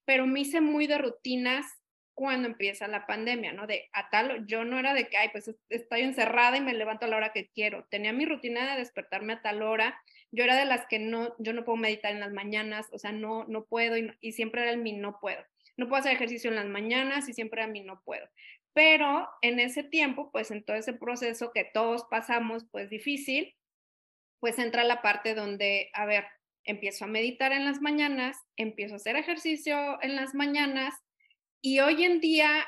Pero me hice muy de rutinas cuando empieza la pandemia, ¿no? De a tal, yo no era de que, ay, pues estoy encerrada y me levanto a la hora que quiero. Tenía mi rutina de despertarme a tal hora. Yo era de las que no, yo no puedo meditar en las mañanas, o sea, no, no puedo y, siempre era el mi no puedo. No puedo hacer ejercicio en las mañanas y siempre era mi no puedo. Pero en ese tiempo, pues en todo ese proceso que todos pasamos, pues difícil, pues entra la parte donde, a ver, empiezo a meditar en las mañanas, empiezo a hacer ejercicio en las mañanas y hoy en día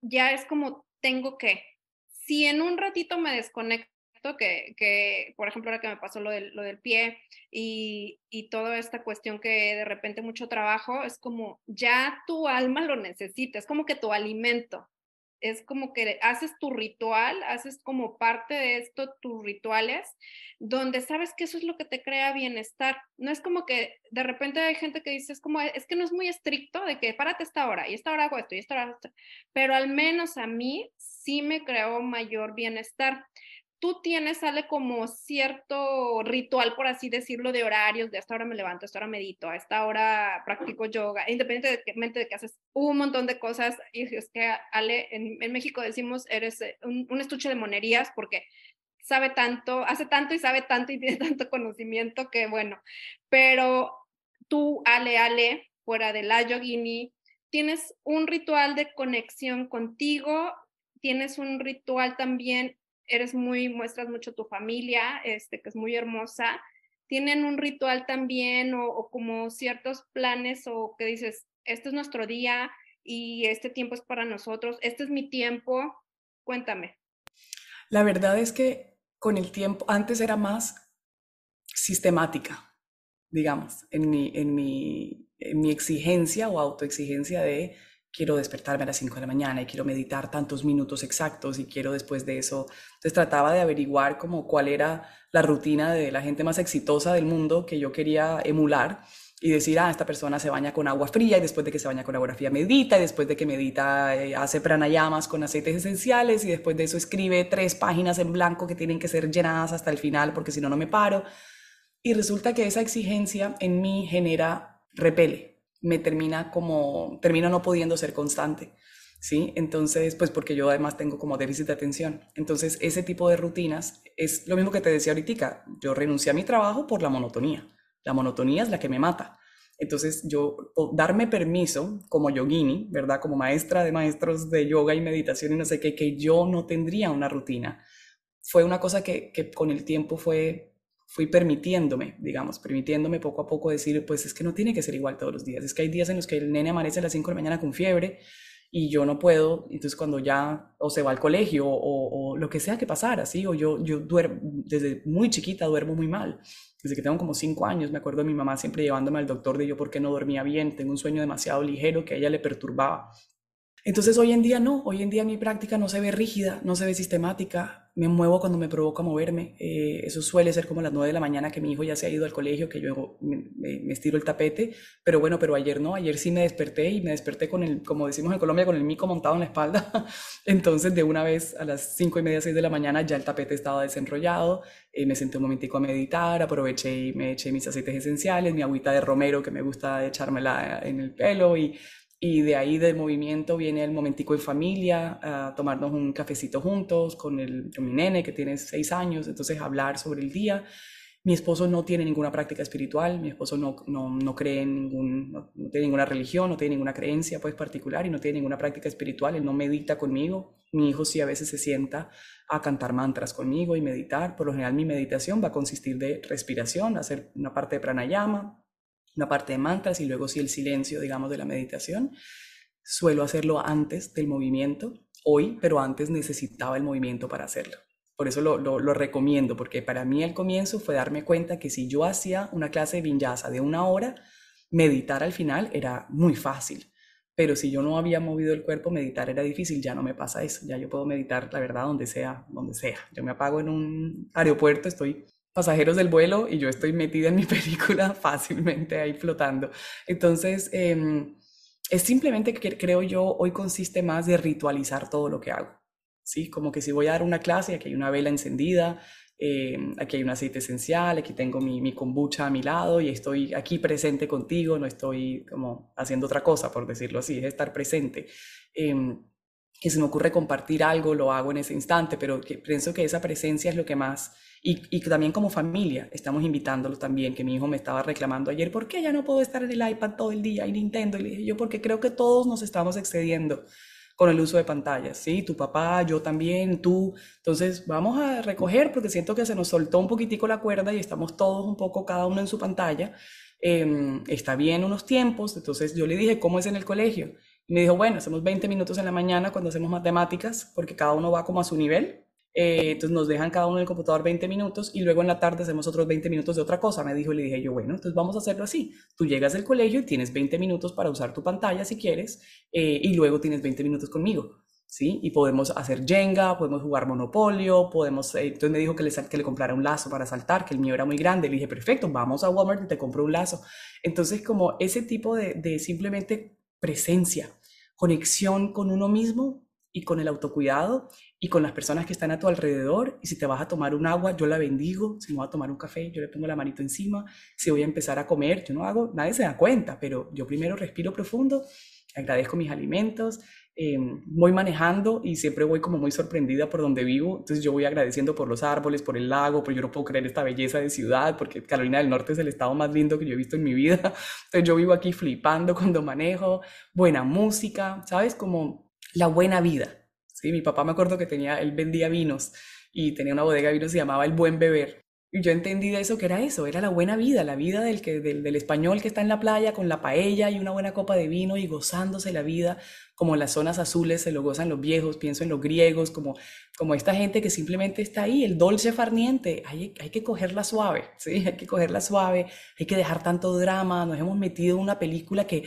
ya es como tengo que, si en un ratito me desconecto, que, que por ejemplo ahora que me pasó lo del, lo del pie y, y toda esta cuestión que de repente mucho trabajo, es como ya tu alma lo necesita, es como que tu alimento, es como que haces tu ritual, haces como parte de esto tus rituales, donde sabes que eso es lo que te crea bienestar. No es como que de repente hay gente que dice, es como, es que no es muy estricto de que párate esta hora y esta hora hago esto y esta hora esto, pero al menos a mí sí me creó mayor bienestar tú tienes, sale como cierto ritual, por así decirlo, de horarios, de esta hora me levanto, a esta hora medito, a esta hora practico yoga, independientemente de que haces un montón de cosas, y es que Ale, en, México decimos, eres eh, un, un, estuche de monerías, porque sabe tanto, hace tanto y sabe tanto y tiene tanto conocimiento que bueno, pero tú, Ale, Ale, fuera de la yogini, tienes un ritual de conexión contigo, tienes un ritual también eres muy, muestras mucho tu familia, este, que es muy hermosa, tienen un ritual también o, como ciertos planes o que dices, este es nuestro día y este tiempo es para nosotros, este es mi tiempo, cuéntame. La verdad es que con el tiempo, antes era más sistemática, digamos, en mi, en mi, en mi exigencia o autoexigencia de quiero despertarme a las 5 de la mañana y quiero meditar tantos minutos exactos y quiero después de eso. Entonces trataba de averiguar como cuál era la rutina de la gente más exitosa del mundo que yo quería emular y decir, ah, esta persona se baña con agua fría y después de que se baña con agua fría medita y después de que medita eh, hace pranayamas con aceites esenciales y después de eso escribe tres páginas en blanco que tienen que ser llenadas hasta el final porque si no, no me paro. Y resulta que esa exigencia en mí genera repele me termina como, termino no pudiendo ser constante. ¿Sí? Entonces, pues porque yo además tengo como déficit de atención. Entonces, ese tipo de rutinas es lo mismo que te decía ahorita. Yo renuncié a mi trabajo por la monotonía. La monotonía es la que me mata. Entonces, yo darme permiso como yogini, ¿verdad? Como maestra de maestros de yoga y meditación y no sé qué, que yo no tendría una rutina. Fue una cosa que, que con el tiempo fue fui permitiéndome, digamos, permitiéndome poco a poco decir, pues es que no tiene que ser igual todos los días, es que hay días en los que el nene amanece a las 5 de la mañana con fiebre y yo no puedo, entonces cuando ya o se va al colegio o, lo que sea que pasara, ¿sí? O yo, yo duermo, desde muy chiquita duermo muy mal, desde que tengo como 5 años, me acuerdo de mi mamá siempre llevándome al doctor de yo por qué no dormía bien, tengo un sueño demasiado ligero que a ella le perturbaba. Entonces hoy en día no, hoy en día mi práctica no se ve rígida, no se ve sistemática, me muevo cuando me provoca moverme. Eh, eso suele ser como las 9 de la mañana que mi hijo ya se ha ido al colegio, que yo me, estiro el tapete. Pero bueno, pero ayer no, ayer sí me desperté y me desperté con el, como decimos en Colombia, con el mico montado en la espalda. Entonces de una vez a las 5 y media, 6 de la mañana ya el tapete estaba desenrollado. Eh, me senté un momentico a meditar, aproveché y me eché mis aceites esenciales, mi agüita de romero que me gusta echármela en el pelo y y de ahí del movimiento viene el momentico en familia, a tomarnos un cafecito juntos con, el, mi nene que tiene seis años, entonces hablar sobre el día. Mi esposo no tiene ninguna práctica espiritual, mi esposo no, no, no cree en ningún, no, tiene ninguna religión, no tiene ninguna creencia pues particular y no tiene ninguna práctica espiritual, él no medita conmigo. Mi hijo sí a veces se sienta a cantar mantras conmigo y meditar. Por lo general mi meditación va a consistir de respiración, hacer una parte de pranayama, una parte de mantras y luego sí el silencio, digamos, de la meditación. Suelo hacerlo antes del movimiento, hoy, pero antes necesitaba el movimiento para hacerlo. Por eso lo, lo, recomiendo, porque para mí el comienzo fue darme cuenta que si yo hacía una clase de vinyasa de una hora, meditar al final era muy fácil pero si yo no había movido el cuerpo, meditar era difícil, ya no me pasa eso, ya yo puedo meditar, la verdad, donde sea, donde sea. Yo me apago en un aeropuerto, estoy pasajeros del vuelo y yo estoy metida en mi película fácilmente ahí flotando. Entonces, em, es simplemente que creo yo, hoy consiste más de ritualizar todo lo que hago. ¿sí? Como que si voy a dar una clase, aquí hay una vela encendida, em, aquí hay un aceite esencial, aquí tengo mi, mi, kombucha a mi lado y estoy aquí presente contigo, no estoy como haciendo otra cosa, por decirlo así, es estar presente. Eh, que se me ocurre compartir algo, lo hago en ese instante, pero que pienso que esa presencia es lo que más y, también como familia estamos invitándolos también, que mi hijo me estaba reclamando ayer, ¿por qué ya no puedo estar en el iPad todo el día y Nintendo? Le dije yo, porque creo que todos nos estamos excediendo con el uso de pantallas, ¿sí? Tu papá, yo también, tú. Entonces, vamos a recoger porque siento que se nos soltó un poquitico la cuerda y estamos todos un poco cada uno en su pantalla. Eh, está bien unos tiempos, entonces yo le dije, ¿cómo es en el colegio? Y me dijo, bueno, hacemos 20 minutos en la mañana cuando hacemos matemáticas, porque cada uno va como a su nivel. Eh, entonces nos dejan cada uno en el computador 20 minutos y luego en la tarde hacemos otros 20 minutos de otra cosa. Me dijo y le dije yo, bueno, entonces vamos a hacerlo así. Tú llegas del colegio y tienes 20 minutos para usar tu pantalla si quieres eh, y luego tienes 20 minutos conmigo. ¿Sí? Y podemos hacer Jenga, podemos jugar Monopolio, podemos... Eh, entonces me dijo que le, que le comprara un lazo para saltar, que el mío era muy grande. Le dije, perfecto, vamos a Walmart y te compro un lazo. Entonces como ese tipo de, de simplemente presencia, conexión con uno mismo y con el autocuidado y con las personas que están a tu alrededor. Y si te vas a tomar un agua, yo la bendigo. Si me voy a tomar un café, yo le pongo la manito encima. Si voy a empezar a comer, yo no hago, nadie se da cuenta, pero yo primero respiro profundo, agradezco mis alimentos, eh, voy manejando y siempre voy como muy sorprendida por donde vivo. Entonces yo voy agradeciendo por los árboles, por el lago, pero yo no puedo creer esta belleza de ciudad, porque Carolina del Norte es el estado más lindo que yo he visto en mi vida. Entonces yo vivo aquí flipando cuando manejo, buena música, ¿sabes? Como la buena vida. ¿Sí? Mi papá me acuerdo que tenía, él vendía vinos y tenía una bodega de vinos y se llamaba El Buen Beber. Y yo entendí de eso que era eso, era la buena vida, la vida del, que, del, del, español que está en la playa con la paella y una buena copa de vino y gozándose la vida, como las zonas azules se lo gozan los viejos, pienso en los griegos, como, como esta gente que simplemente está ahí, el dolce farniente, hay, hay que cogerla suave, ¿sí? Hay que cogerla suave, hay que dejar tanto drama, nos hemos metido en una película que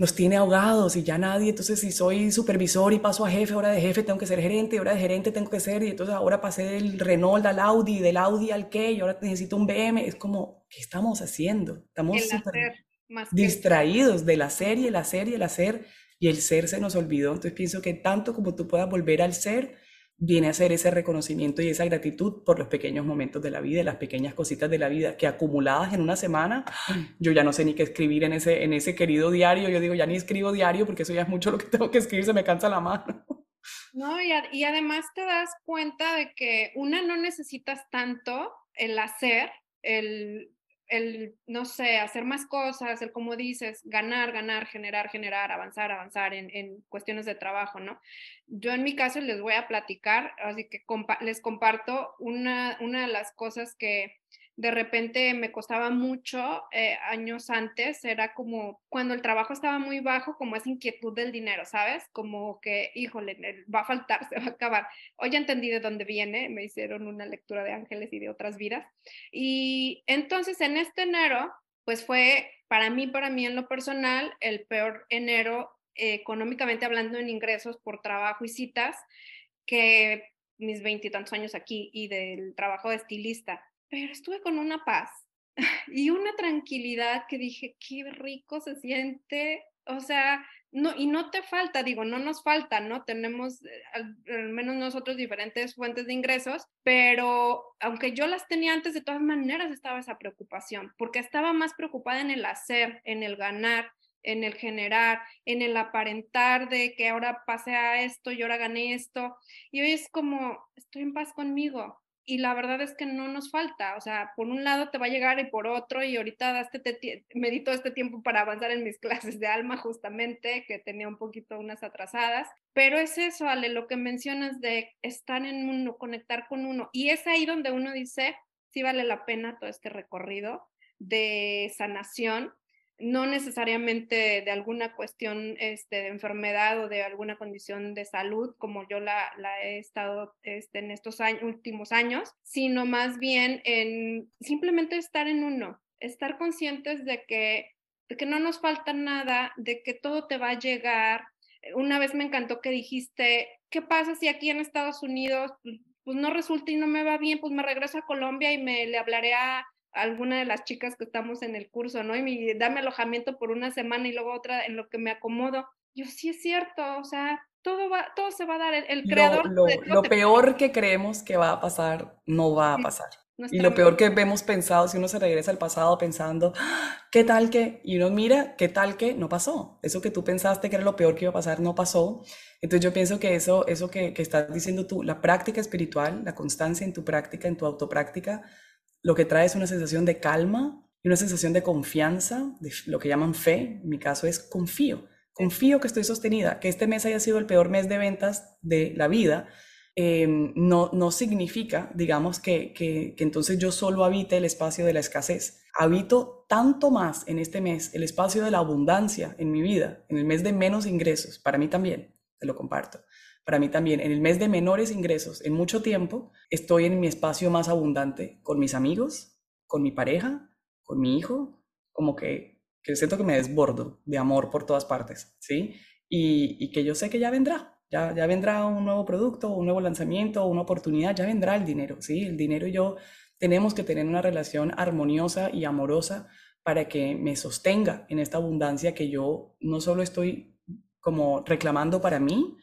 nos tiene ahogados y ya nadie, entonces si soy supervisor y paso a jefe, ahora de jefe tengo que ser gerente, ahora de gerente tengo que ser, y entonces ahora pasé del Renault al Audi, del Audi al qué, y ahora necesito un BM, es como, ¿qué estamos haciendo? Estamos distraídos del hacer y el hacer y el hacer, y el ser se nos olvidó, entonces pienso que tanto como tú puedas volver al ser, viene a ser ese reconocimiento y esa gratitud por los pequeños momentos de la vida, las pequeñas cositas de la vida que acumuladas en una semana, yo ya no sé ni qué escribir en ese, en ese querido diario, yo digo, ya ni escribo diario porque eso ya es mucho lo que tengo que escribir, se me cansa la mano. No, y, y además te das cuenta de que una no necesitas tanto el hacer, el el, no sé, hacer más cosas, el, como dices, ganar, ganar, generar, generar, avanzar, avanzar en, en cuestiones de trabajo, ¿no? Yo en mi caso les voy a platicar, así que les comparto una, una de las cosas que de repente me costaba mucho eh, años antes, era como cuando el trabajo estaba muy bajo, como esa inquietud del dinero, ¿sabes? Como que, híjole, va a faltar, se va a acabar. Hoy ya entendí de dónde viene, me hicieron una lectura de ángeles y de otras vidas. Y entonces en este enero, pues fue para mí, para mí en lo personal, el peor enero eh, económicamente hablando en ingresos por trabajo y citas que mis veintitantos años aquí y del trabajo de estilista pero estuve con una paz y una tranquilidad que dije, qué rico se siente, o sea, no, y no te falta, digo, no nos falta, ¿no? Tenemos eh, al, al, menos nosotros diferentes fuentes de ingresos, pero aunque yo las tenía antes, de todas maneras estaba esa preocupación, porque estaba más preocupada en el hacer, en el ganar, en el generar, en el aparentar de que ahora pasé a esto y ahora gané esto, y hoy es como, estoy en paz conmigo, y la verdad es que no nos falta, o sea, por un lado te va a llegar y por otro, y ahorita daste te, medito este tiempo para avanzar en mis clases de alma justamente, que tenía un poquito unas atrasadas, pero es eso, Ale, lo que mencionas de estar en uno, conectar con uno, y es ahí donde uno dice, sí vale la pena todo este recorrido de sanación, no necesariamente de alguna cuestión este, de enfermedad o de alguna condición de salud, como yo la, he estado este, en estos últimos años, sino más bien en simplemente estar en uno, estar conscientes de que de que no nos falta nada, de que todo te va a llegar. Una vez me encantó que dijiste, ¿qué pasa si aquí en Estados Unidos pues, pues no resulta y no me va bien? Pues me regreso a Colombia y me le hablaré a alguna de las chicas que estamos en el curso, ¿no? Y me, dame alojamiento por una semana y luego otra en lo que me acomodo. Yo sí es cierto, o sea, todo va, todo se va a dar. El, creador. Lo, lo, peor que creemos que va a pasar, no va a pasar. y lo peor que vemos pensado, si uno se regresa al pasado pensando, ¡Ah! ¿qué tal que? Y uno mira, ¿qué tal que? No pasó. Eso que tú pensaste que era lo peor que iba a pasar, no pasó. Entonces yo pienso que eso, eso que, que estás diciendo tú, la práctica espiritual, la constancia en tu práctica, en tu autopráctica, lo que trae es una sensación de calma y una sensación de confianza, de lo que llaman fe. En mi caso es confío confío que estoy sostenida, que este mes haya sido el peor mes de ventas de la vida, em, no, no significa, digamos, que, que, entonces yo solo habite el espacio de la escasez. Habito tanto más en este mes el espacio de la abundancia en mi vida, en el mes de menos ingresos, para mí también, te lo comparto. Para mí también, en el mes de menores ingresos, en mucho tiempo, estoy en mi espacio más abundante con mis amigos, con mi pareja, con mi hijo, como que que siento que me desbordo de amor por todas partes, ¿sí? Y, que yo sé que ya vendrá, ya, ya vendrá un nuevo producto, un nuevo lanzamiento, una oportunidad, ya vendrá el dinero, ¿sí? El dinero y yo tenemos que tener una relación armoniosa y amorosa para que me sostenga en esta abundancia que yo no solo estoy como reclamando para mí,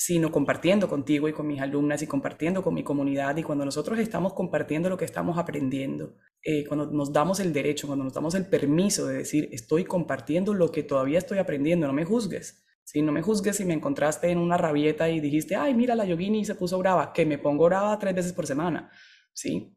sino compartiendo contigo y con mis alumnas y compartiendo con mi comunidad. Y cuando nosotros estamos compartiendo lo que estamos aprendiendo, eh, cuando nos damos el derecho, cuando nos damos el permiso de decir, estoy compartiendo lo que todavía estoy aprendiendo, no me juzgues. Si no me juzgues si me encontraste en una rabieta y dijiste, ay, mira, la yogini se puso brava, que me pongo brava tres veces por semana, ¿sí?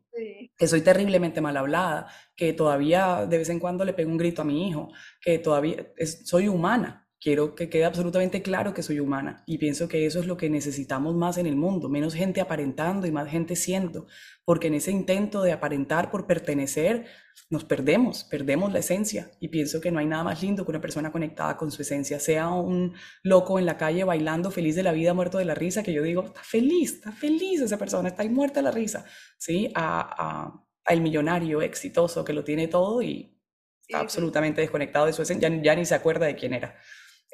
Que soy terriblemente mal hablada, que todavía de vez en cuando le pego un grito a mi hijo, que todavía soy humana, quiero que quede absolutamente claro que soy humana y pienso que eso es lo que necesitamos más en el mundo, menos gente aparentando y más gente siendo, porque en ese intento de aparentar por pertenecer nos perdemos, perdemos la esencia y pienso que no hay nada más lindo que una persona conectada con su esencia, sea un loco en la calle bailando feliz de la vida, muerto de la risa, que yo digo, está feliz, está feliz esa persona, está ahí muerta de la risa, ¿sí? A, a, el millonario exitoso que lo tiene todo y está absolutamente desconectado de su esencia, ya ni se acuerda de quién era.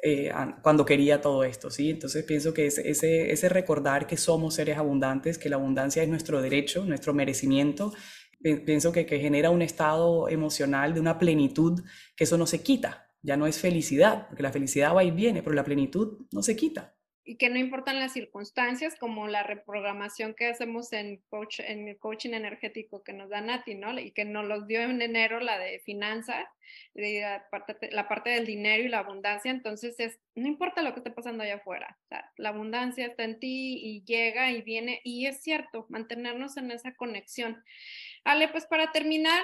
Eh, cuando quería todo esto, ¿sí? Entonces pienso que ese, ese, ese, recordar que somos seres abundantes, que la abundancia es nuestro derecho, nuestro merecimiento, pienso que, que genera un estado emocional de una plenitud que eso no se quita, ya no es felicidad, porque la felicidad va y viene, pero la plenitud no se quita y que no importan las circunstancias, como la reprogramación que hacemos en, en el coaching energético que nos da Nati, ¿no? Y que nos los dio en enero, la de finanzas, la parte, la parte del dinero y la abundancia. Entonces, es, no importa lo que esté pasando allá afuera, la abundancia está en ti y llega y viene. Y es cierto, mantenernos en esa conexión. Ale, pues para terminar,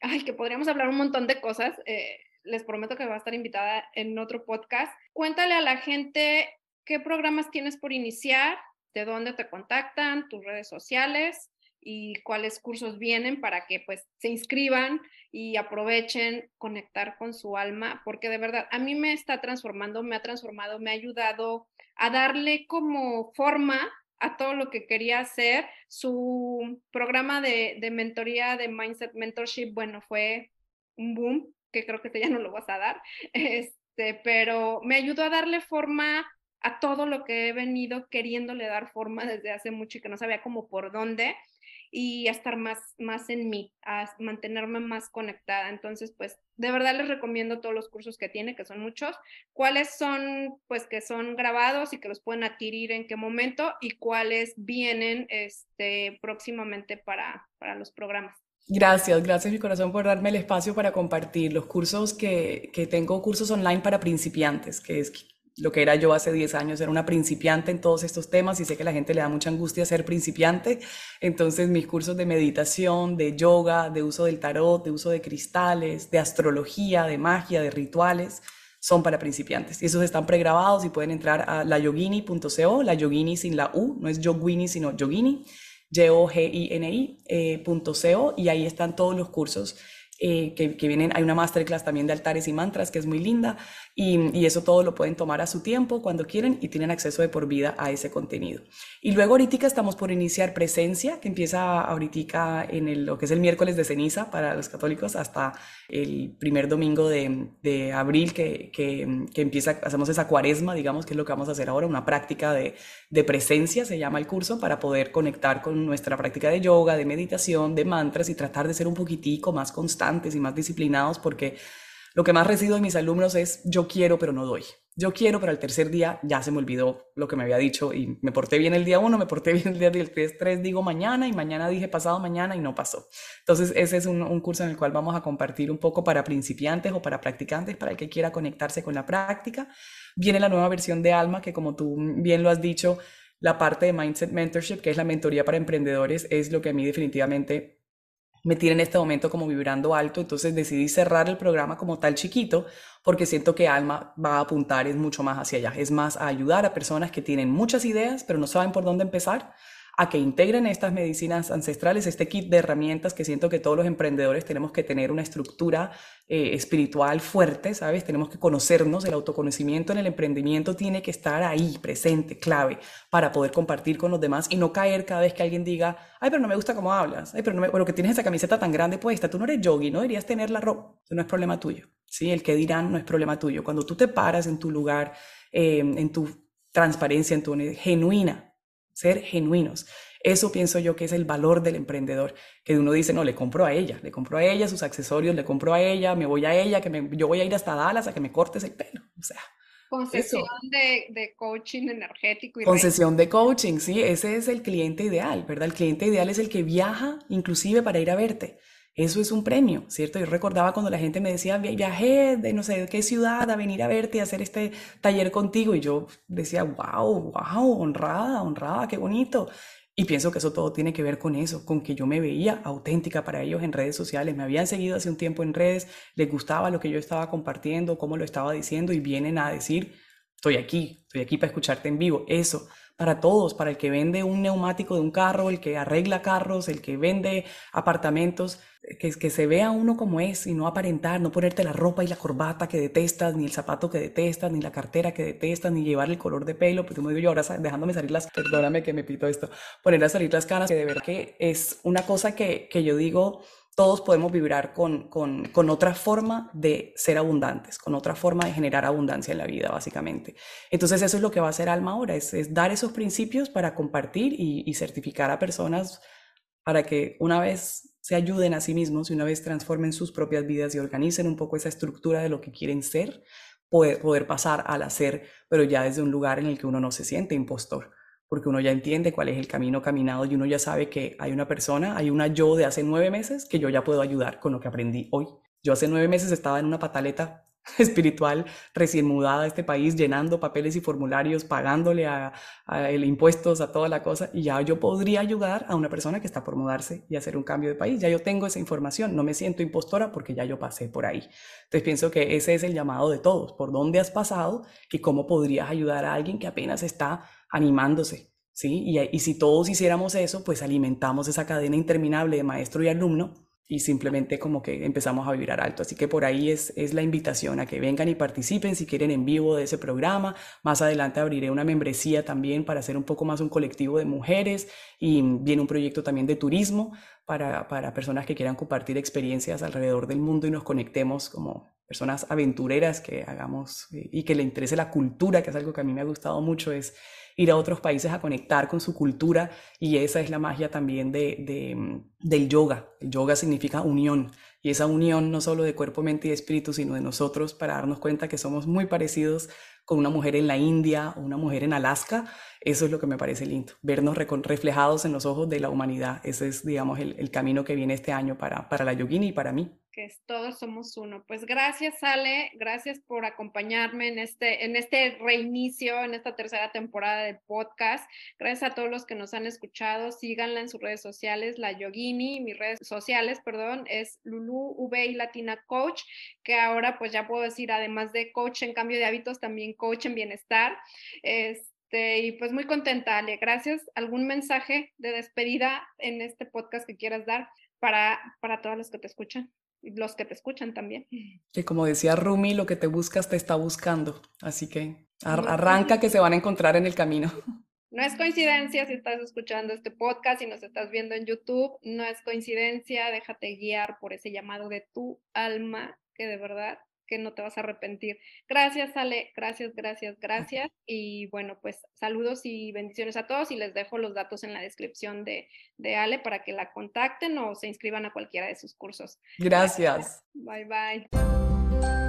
ay, que podríamos hablar un montón de cosas. Eh, les prometo que va a estar invitada en otro podcast. Cuéntale a la gente ¿Qué programas tienes por iniciar? ¿De dónde te contactan? ¿Tus redes sociales? y cuáles cursos vienen para que pues se inscriban y aprovechen conectar con su alma, porque de verdad a mí me está transformando, me ha transformado, me ha ayudado a darle como forma a todo lo que quería hacer. Su programa de, de mentoría de Mindset Mentorship, bueno, fue un boom, que creo que ya no lo vas a dar, este, pero me ayudó a darle forma a todo lo que he venido queriéndole dar forma desde hace mucho y que no sabía cómo por dónde y a estar más, más en mí, a mantenerme más conectada. Entonces, pues de verdad les recomiendo todos los cursos que tiene, que son muchos, cuáles son, pues que son grabados y que los pueden adquirir en qué momento y cuáles vienen este, próximamente para, para los programas. Gracias, gracias mi corazón por darme el espacio para compartir los cursos que, que tengo, cursos online para principiantes, que es lo que era yo hace 10 años, era una principiante en todos estos temas y sé que a la gente le da mucha angustia ser principiante. Entonces mis cursos de meditación, de yoga, de uso del tarot, de uso de cristales, de astrología, de magia, de rituales, son para principiantes. Y esos están pregrabados y pueden entrar a layogini.co, la yogini sin la U, no es yogini, sino yogini, y-o-g-i-n-i.co, y ahí están todos los cursos eh, que, vienen, hay una masterclass también de altares y mantras que es muy linda y, y, eso todo lo pueden tomar a su tiempo cuando quieren y tienen acceso de por vida a ese contenido. Y luego ahorita estamos por iniciar presencia, que empieza ahorita en el, lo que es el miércoles de ceniza para los católicos hasta el primer domingo de, de abril que, que, que, empieza, hacemos esa cuaresma, digamos, que es lo que vamos a hacer ahora, una práctica de, de presencia, se llama el curso, para poder conectar con nuestra práctica de yoga, de meditación, de mantras y tratar de ser un poquitico más constantes y más disciplinados porque lo que más recibo de mis alumnos es yo quiero pero no doy. Yo quiero, pero al tercer día ya se me olvidó lo que me había dicho y me porté bien el día uno, me porté bien el día tres, tres digo mañana y mañana dije pasado mañana y no pasó. Entonces ese es un, un, curso en el cual vamos a compartir un poco para principiantes o para practicantes, para el que quiera conectarse con la práctica. Viene la nueva versión de Alma, que como tú bien lo has dicho, la parte de Mindset Mentorship, que es la mentoría para emprendedores, es lo que a mí definitivamente me tiene en este momento como vibrando alto, entonces decidí cerrar el programa como tal chiquito porque siento que Alma va a apuntar es mucho más hacia allá, es más a ayudar a personas que tienen muchas ideas pero no saben por dónde empezar a que integren estas medicinas ancestrales, este kit de herramientas que siento que todos los emprendedores tenemos que tener una estructura eh, espiritual fuerte, ¿sabes? Tenemos que conocernos, el autoconocimiento en el emprendimiento tiene que estar ahí, presente, clave, para poder compartir con los demás y no caer cada vez que alguien diga, ay, pero no me gusta cómo hablas, ay, pero no me, bueno, que tienes esa camiseta tan grande puesta, tú no eres yogi, no deberías tener la ropa, no es problema tuyo, ¿sí? El que dirán no es problema tuyo. Cuando tú te paras en tu lugar, eh, en tu transparencia, en tu genuina ser genuinos. Eso pienso yo que es el valor del emprendedor, que uno dice, no, le compro a ella, le compro a ella sus accesorios, le compro a ella, me voy a ella, que me, yo voy a ir hasta Dallas a que me cortes el pelo. O sea, Concesión de, de, coaching energético. Y Concesión de coaching, sí, ese es el cliente ideal, ¿verdad? El cliente ideal es el que viaja inclusive para ir a verte. Eso es un premio, ¿cierto? Yo recordaba cuando la gente me decía, viajé de no sé qué ciudad a venir a verte y hacer este taller contigo. Y yo decía, wow, wow, honrada, honrada, qué bonito. Y pienso que eso todo tiene que ver con eso, con que yo me veía auténtica para ellos en redes sociales. Me habían seguido hace un tiempo en redes, les gustaba lo que yo estaba compartiendo, cómo lo estaba diciendo y vienen a decir, estoy aquí, estoy aquí para escucharte en vivo. Eso, para todos, para el que vende un neumático de un carro, el que arregla carros, el que vende apartamentos, que, se vea uno como es y no aparentar, no ponerte la ropa y la corbata que detestas, ni el zapato que detestas, ni la cartera que detestas, ni llevar el color de pelo, pues como digo yo ahora dejándome salir las, perdóname que me pito esto, poner a salir las caras, que de verdad que es una cosa que, que yo digo, todos podemos vibrar con, con, con, otra forma de ser abundantes, con otra forma de generar abundancia en la vida, básicamente. Entonces eso es lo que va a hacer Alma ahora, es, es dar esos principios para compartir y, y, certificar a personas para que una vez se ayuden a sí mismos y una vez transformen sus propias vidas y organicen un poco esa estructura de lo que quieren ser, poder, poder pasar al hacer, pero ya desde un lugar en el que uno no se siente impostor porque uno ya entiende cuál es el camino caminado y uno ya sabe que hay una persona, hay una yo de hace nueve meses que yo ya puedo ayudar con lo que aprendí hoy. Yo hace nueve meses estaba en una pataleta espiritual recién mudada a este país, llenando papeles y formularios, pagándole a, el impuestos, a toda la cosa, y ya yo podría ayudar a una persona que está por mudarse y hacer un cambio de país. Ya yo tengo esa información, no me siento impostora porque ya yo pasé por ahí. Entonces pienso que ese es el llamado de todos, por dónde has pasado y cómo podrías ayudar a alguien que apenas está animándose, ¿sí? Y, y si todos hiciéramos eso, pues alimentamos esa cadena interminable de maestro y alumno y simplemente como que empezamos a vibrar alto. Así que por ahí es, es la invitación a que vengan y participen si quieren en vivo de ese programa. Más adelante abriré una membresía también para hacer un poco más un colectivo de mujeres y viene un proyecto también de turismo para, para personas que quieran compartir experiencias alrededor del mundo y nos conectemos como personas aventureras que hagamos y que le interese la cultura, que es algo que a mí me ha gustado mucho, es ir a otros países a conectar con su cultura y esa es la magia también de, del yoga. El yoga significa unión y esa unión no solo de cuerpo, mente y espíritu, sino de nosotros para darnos cuenta que somos muy parecidos con una mujer en la India o una mujer en Alaska, eso es lo que me parece lindo, vernos reflejados en los ojos de la humanidad. Ese es, digamos, el, el camino que viene este año para, para la yogini y para mí que todos somos uno. Pues gracias, Ale, gracias por acompañarme en este, en este reinicio, en esta tercera temporada de podcast. Gracias a todos los que nos han escuchado. Síganla en sus redes sociales, la Yogini, mis redes sociales, perdón, es Lulu V y Latina Coach, que ahora pues ya puedo decir, además de coach en cambio de hábitos, también coach en bienestar. Este, y pues muy contenta, Ale. Gracias. ¿Algún mensaje de despedida en este podcast que quieras dar para, para todos los que te escuchan? Los que te escuchan también. Que como decía Rumi, lo que te buscas te está buscando. Así que arranca que se van a encontrar en el camino. No es coincidencia si estás escuchando este podcast y nos estás viendo en YouTube, no es coincidencia, déjate guiar por ese llamado de tu alma, que de verdad que no te vas a arrepentir. Gracias, Ale, gracias, gracias, gracias. Y bueno, pues saludos y bendiciones a todos y les dejo los datos en la descripción de, de Ale para que la contacten o se inscriban a cualquiera de sus cursos. Gracias. Bye, bye.